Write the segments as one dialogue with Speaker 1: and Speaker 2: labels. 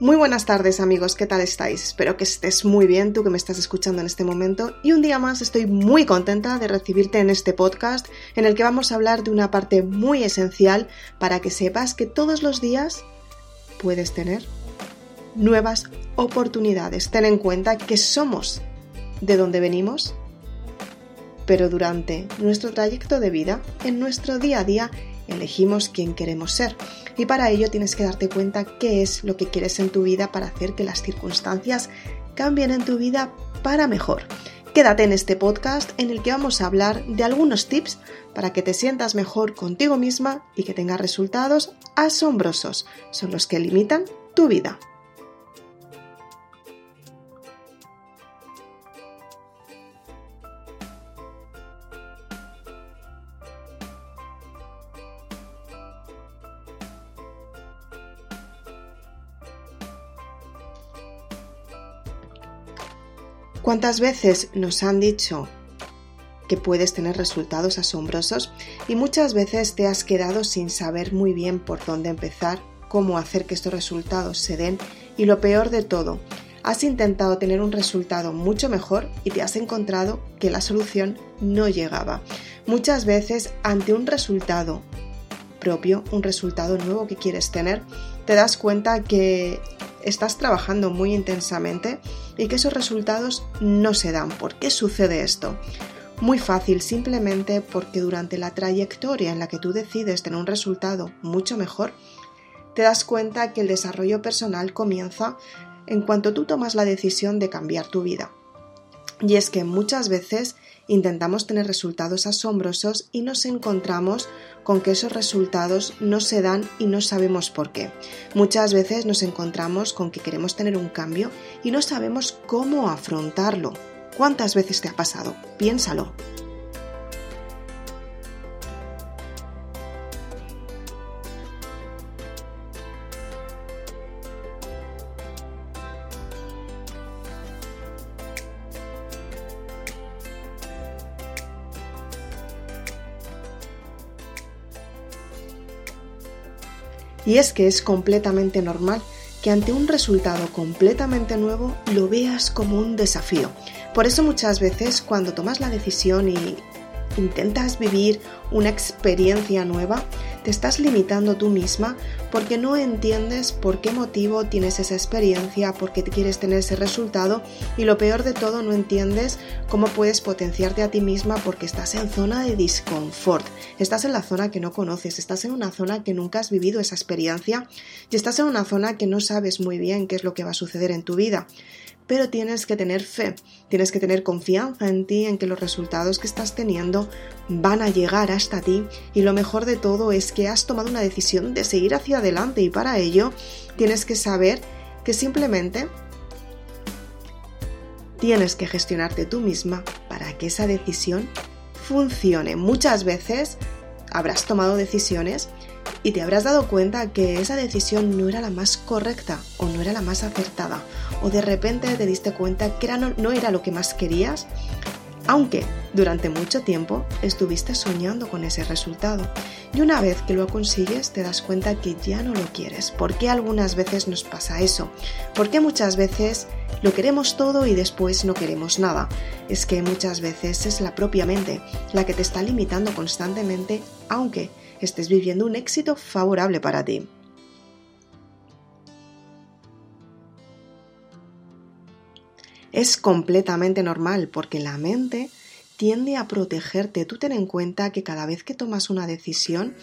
Speaker 1: Muy buenas tardes amigos, ¿qué tal estáis? Espero que estés muy bien, tú que me estás escuchando en este momento. Y un día más estoy muy contenta de recibirte en este podcast en el que vamos a hablar de una parte muy esencial para que sepas que todos los días puedes tener nuevas oportunidades. Ten en cuenta que somos de donde venimos, pero durante nuestro trayecto de vida, en nuestro día a día, elegimos quién queremos ser. Y para ello tienes que darte cuenta qué es lo que quieres en tu vida para hacer que las circunstancias cambien en tu vida para mejor. Quédate en este podcast en el que vamos a hablar de algunos tips para que te sientas mejor contigo misma y que tengas resultados asombrosos. Son los que limitan tu vida. ¿Cuántas veces nos han dicho que puedes tener resultados asombrosos y muchas veces te has quedado sin saber muy bien por dónde empezar, cómo hacer que estos resultados se den y lo peor de todo, has intentado tener un resultado mucho mejor y te has encontrado que la solución no llegaba. Muchas veces ante un resultado propio, un resultado nuevo que quieres tener, te das cuenta que estás trabajando muy intensamente y que esos resultados no se dan. ¿Por qué sucede esto? Muy fácil, simplemente porque durante la trayectoria en la que tú decides tener un resultado mucho mejor, te das cuenta que el desarrollo personal comienza en cuanto tú tomas la decisión de cambiar tu vida. Y es que muchas veces intentamos tener resultados asombrosos y nos encontramos con que esos resultados no se dan y no sabemos por qué. Muchas veces nos encontramos con que queremos tener un cambio y no sabemos cómo afrontarlo. ¿Cuántas veces te ha pasado? Piénsalo. Y es que es completamente normal que ante un resultado completamente nuevo lo veas como un desafío. Por eso muchas veces cuando tomas la decisión y intentas vivir una experiencia nueva, te estás limitando tú misma porque no entiendes por qué motivo tienes esa experiencia, por qué quieres tener ese resultado y lo peor de todo no entiendes cómo puedes potenciarte a ti misma porque estás en zona de disconfort, estás en la zona que no conoces, estás en una zona que nunca has vivido esa experiencia y estás en una zona que no sabes muy bien qué es lo que va a suceder en tu vida pero tienes que tener fe, tienes que tener confianza en ti, en que los resultados que estás teniendo van a llegar hasta ti y lo mejor de todo es que has tomado una decisión de seguir hacia adelante y para ello tienes que saber que simplemente tienes que gestionarte tú misma para que esa decisión funcione. Muchas veces habrás tomado decisiones y te habrás dado cuenta que esa decisión no era la más correcta o no era la más acertada o de repente te diste cuenta que no, era lo que más querías, aunque durante mucho tiempo estuviste soñando con ese resultado. Y una vez que lo consigues te das cuenta que ya no lo quieres. ¿Por qué algunas veces nos pasa eso? ¿Por qué muchas veces lo queremos todo y después no queremos nada? Es que muchas veces es la propia mente la que te está limitando constantemente, aunque estés viviendo un éxito favorable para ti. Es completamente normal porque la mente tiende a protegerte. Tú ten en cuenta que cada vez que tomas una decisión,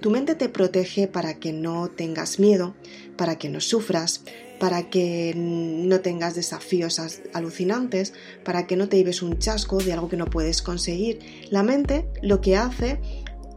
Speaker 1: tu mente te protege para que no tengas miedo, para que no sufras, para que no tengas desafíos alucinantes, para que no te lleves un chasco de algo que no puedes conseguir. La mente lo que hace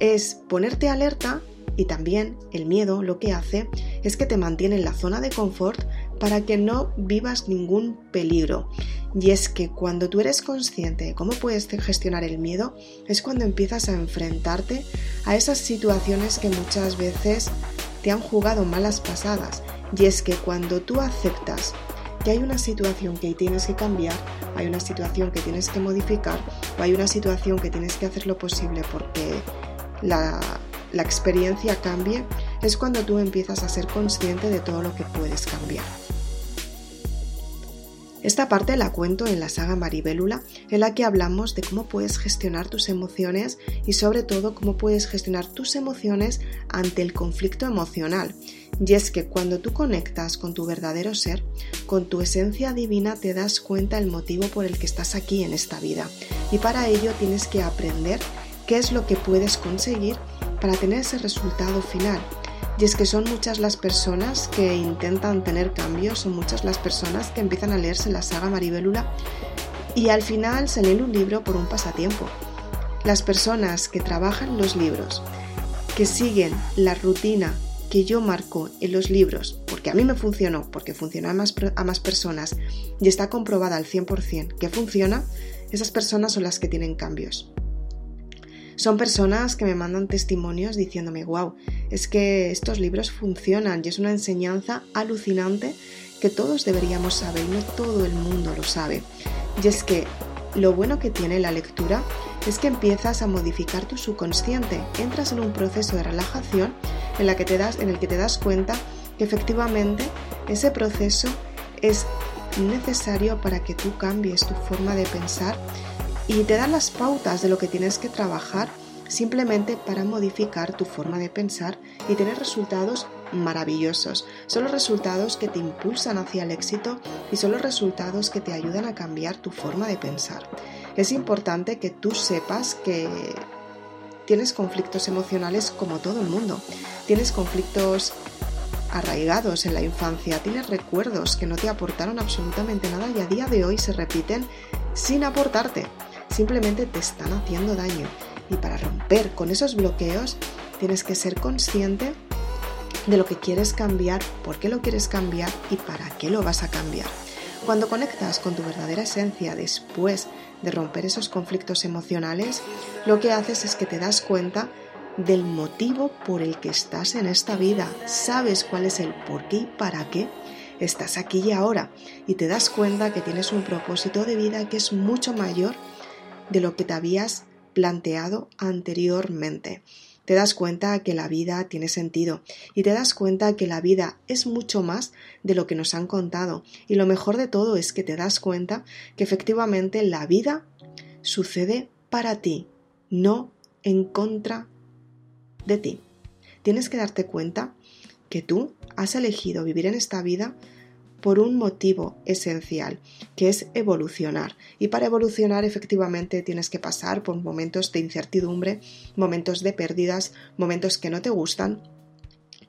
Speaker 1: es ponerte alerta y también el miedo lo que hace es que te mantiene en la zona de confort para que no vivas ningún peligro. Y es que cuando tú eres consciente de cómo puedes gestionar el miedo, es cuando empiezas a enfrentarte a esas situaciones que muchas veces te han jugado malas pasadas. Y es que cuando tú aceptas que hay una situación que tienes que cambiar, hay una situación que tienes que modificar o hay una situación que tienes que hacer lo posible porque la, experiencia cambie, es cuando tú empiezas a ser consciente de todo lo que puedes cambiar. Esta parte la cuento en la saga Maribélula, en la que hablamos de cómo puedes gestionar tus emociones y sobre todo cómo puedes gestionar tus emociones ante el conflicto emocional. Y es que cuando tú conectas con tu verdadero ser, con tu esencia divina, te das cuenta el motivo por el que estás aquí en esta vida. Y para ello tienes que aprender qué es lo que puedes conseguir para tener ese resultado final y es que son muchas las personas que intentan tener cambios, son muchas las personas que empiezan a leerse la saga Maribélula y al final se leen un libro por un pasatiempo. Las personas que trabajan los libros, que siguen la rutina que yo marco en los libros, porque a mí me funcionó, porque funciona a más, a más personas y está comprobada al 100% que funciona, esas personas son las que tienen cambios. Son personas que me mandan testimonios diciéndome, wow, es que estos libros funcionan y es una enseñanza alucinante que todos deberíamos saber y no todo el mundo lo sabe. Y es que lo bueno que tiene la lectura es que empiezas a modificar tu subconsciente, entras en un proceso de relajación en, la que te das, en el que te das cuenta que efectivamente ese proceso es necesario para que tú cambies tu forma de pensar y te dan las pautas de lo que tienes que trabajar simplemente para modificar tu forma de pensar y tener resultados maravillosos. Son los resultados que te impulsan hacia el éxito y son los resultados que te ayudan a cambiar tu forma de pensar. Es importante que tú sepas que tienes conflictos emocionales como todo el mundo. Tienes conflictos arraigados en la infancia, tienes recuerdos que no te aportaron absolutamente nada y a día de hoy se repiten sin aportarte simplemente te están haciendo daño. Y para romper con esos bloqueos tienes que ser consciente de lo que quieres cambiar, por qué lo quieres cambiar y para qué lo vas a cambiar. Cuando conectas con tu verdadera esencia después de romper esos conflictos emocionales, lo que haces es que te das cuenta del motivo por el que estás en esta vida. Sabes cuál es el por qué y para qué estás aquí y ahora y te das cuenta que tienes un propósito de vida que es mucho mayor de lo que te habías planteado anteriormente. Te das cuenta que la vida tiene sentido y te das cuenta que la vida es mucho más de lo que nos han contado. Y lo mejor de todo es que te das cuenta que efectivamente la vida sucede para ti, no en contra de ti. Tienes que darte cuenta que tú has elegido vivir en esta vida por un motivo esencial, que es evolucionar. Y para evolucionar efectivamente tienes que pasar por momentos de incertidumbre, momentos de pérdidas, momentos que no te gustan,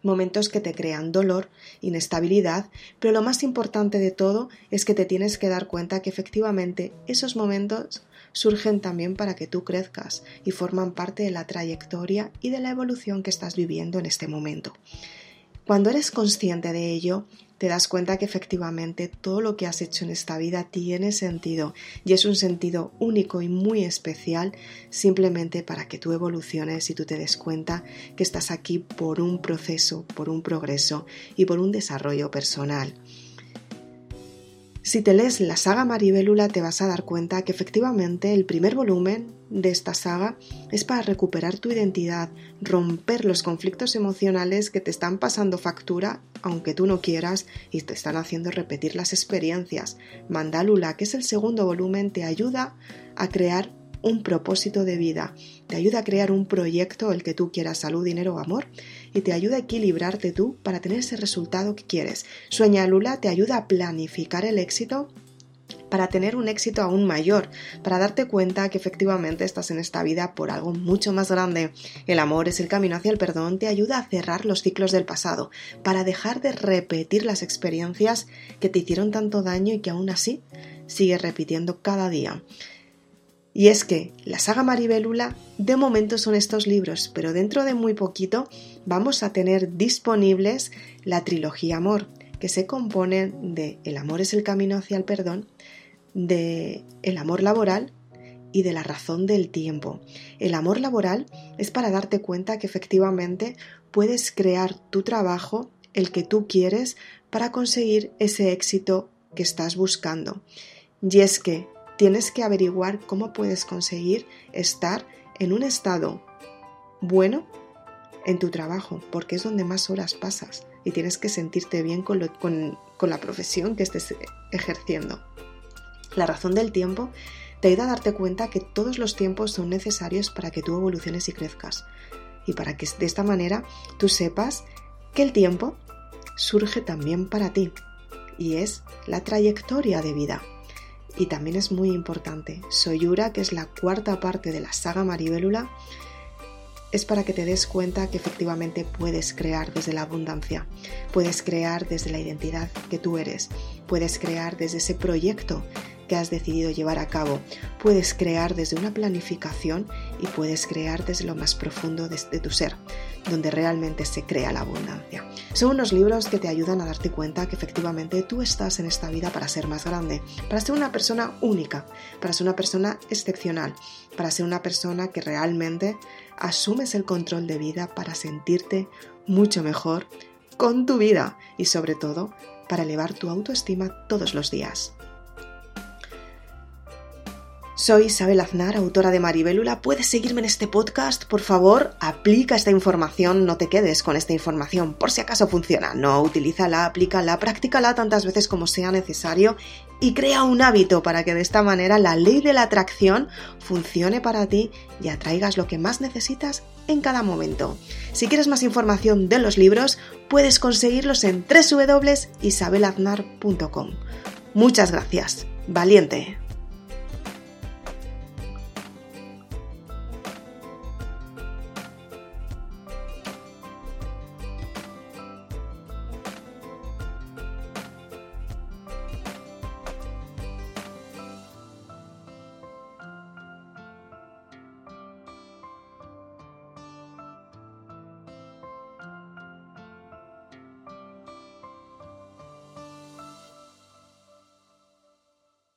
Speaker 1: momentos que te crean dolor, inestabilidad, pero lo más importante de todo es que te tienes que dar cuenta que efectivamente esos momentos surgen también para que tú crezcas y forman parte de la trayectoria y de la evolución que estás viviendo en este momento. Cuando eres consciente de ello, te das cuenta que efectivamente todo lo que has hecho en esta vida tiene sentido y es un sentido único y muy especial simplemente para que tú evoluciones y tú te des cuenta que estás aquí por un proceso, por un progreso y por un desarrollo personal. Si te lees la saga Maribélula te vas a dar cuenta que efectivamente el primer volumen de esta saga es para recuperar tu identidad, romper los conflictos emocionales que te están pasando factura aunque tú no quieras y te están haciendo repetir las experiencias. Mandalula, que es el segundo volumen, te ayuda a crear un propósito de vida, te ayuda a crear un proyecto el que tú quieras, salud, dinero o amor, y te ayuda a equilibrarte tú para tener ese resultado que quieres. Sueña Lula te ayuda a planificar el éxito para tener un éxito aún mayor, para darte cuenta que efectivamente estás en esta vida por algo mucho más grande. El amor es el camino hacia el perdón, te ayuda a cerrar los ciclos del pasado, para dejar de repetir las experiencias que te hicieron tanto daño y que aún así sigues repitiendo cada día. Y es que la saga Maribélula de momento son estos libros, pero dentro de muy poquito vamos a tener disponibles la trilogía Amor, que se compone de El amor es el camino hacia el perdón, de el amor laboral y de la razón del tiempo. El amor laboral es para darte cuenta que efectivamente puedes crear tu trabajo, el que tú quieres, para conseguir ese éxito que estás buscando. Y es que tienes que averiguar cómo puedes conseguir estar en un estado bueno, en tu trabajo, porque es donde más horas pasas y tienes que sentirte bien con, la profesión que estés ejerciendo. La razón del tiempo te ayuda a darte cuenta que todos los tiempos son necesarios para que tú evoluciones y crezcas y para que de esta manera tú sepas que el tiempo surge también para ti y es la trayectoria de vida. Y también es muy importante, Soyura, que es la cuarta parte de la saga Maribélula, es para que te des cuenta que efectivamente puedes crear desde la abundancia, puedes crear desde la identidad que tú eres, puedes crear desde ese proyecto que has decidido llevar a cabo. Puedes crear desde una planificación y puedes crear desde lo más profundo de, tu ser, donde realmente se crea la abundancia. Son unos libros que te ayudan a darte cuenta que efectivamente tú estás en esta vida para ser más grande, para ser una persona única, para ser una persona excepcional, para ser una persona que realmente asumes el control de vida para sentirte mucho mejor con tu vida y sobre todo para elevar tu autoestima todos los días. Soy Isabel Aznar, autora de Maribélula. Puedes seguirme en este podcast. Por favor, aplica esta información, no te quedes con esta información, por si acaso funciona. No, utilízala, aplícala, practícala tantas veces como sea necesario y crea un hábito para que de esta manera la ley de la atracción funcione para ti y atraigas lo que más necesitas en cada momento. Si quieres más información de los libros, puedes conseguirlos en www.isabelaznar.com. Muchas gracias. Valiente.